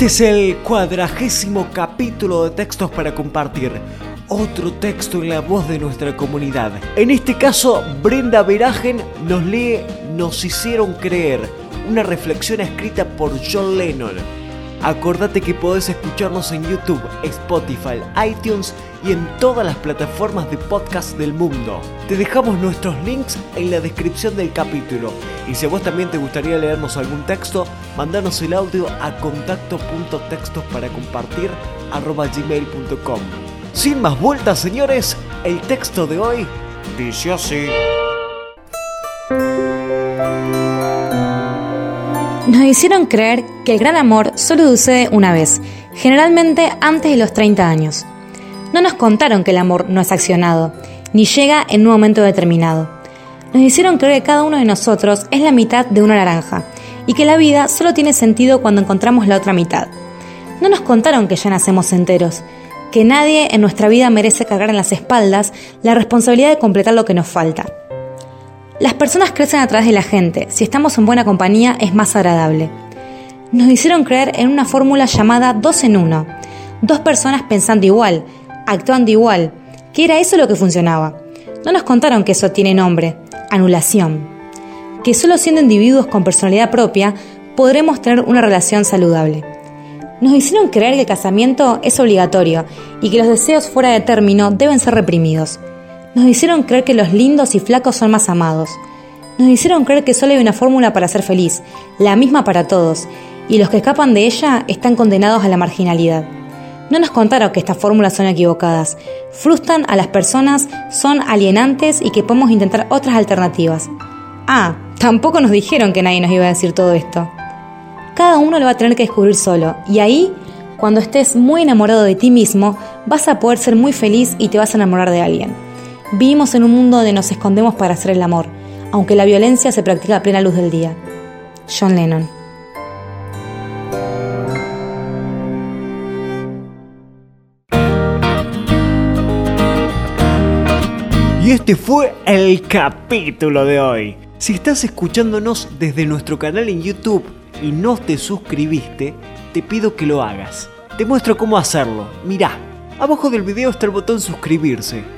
este es el cuadragésimo capítulo de textos para compartir. Otro texto en la voz de nuestra comunidad. En este caso, Brenda Veragen nos lee Nos hicieron creer, una reflexión escrita por John Lennon. Acordate que podés escucharnos en YouTube, Spotify, iTunes y en todas las plataformas de podcast del mundo. Te dejamos nuestros links en la descripción del capítulo. Y si a vos también te gustaría leernos algún texto, mandanos el audio a contacto.textos para compartir gmail.com. Sin más vueltas, señores, el texto de hoy dice así. Nos hicieron creer que el gran amor solo sucede una vez, generalmente antes de los 30 años. No nos contaron que el amor no es accionado, ni llega en un momento determinado. Nos hicieron creer que cada uno de nosotros es la mitad de una naranja y que la vida solo tiene sentido cuando encontramos la otra mitad. No nos contaron que ya nacemos enteros, que nadie en nuestra vida merece cargar en las espaldas la responsabilidad de completar lo que nos falta. Las personas crecen a través de la gente. Si estamos en buena compañía es más agradable. Nos hicieron creer en una fórmula llamada dos en uno. Dos personas pensando igual, actuando igual, que era eso lo que funcionaba. No nos contaron que eso tiene nombre, anulación. Que solo siendo individuos con personalidad propia podremos tener una relación saludable. Nos hicieron creer que el casamiento es obligatorio y que los deseos fuera de término deben ser reprimidos. Nos hicieron creer que los lindos y flacos son más amados. Nos hicieron creer que solo hay una fórmula para ser feliz, la misma para todos, y los que escapan de ella están condenados a la marginalidad. No nos contaron que estas fórmulas son equivocadas, frustran a las personas, son alienantes y que podemos intentar otras alternativas. Ah, tampoco nos dijeron que nadie nos iba a decir todo esto. Cada uno lo va a tener que descubrir solo, y ahí, cuando estés muy enamorado de ti mismo, vas a poder ser muy feliz y te vas a enamorar de alguien. Vivimos en un mundo donde nos escondemos para hacer el amor, aunque la violencia se practica a plena luz del día. John Lennon. Y este fue el capítulo de hoy. Si estás escuchándonos desde nuestro canal en YouTube y no te suscribiste, te pido que lo hagas. Te muestro cómo hacerlo. Mirá, abajo del video está el botón suscribirse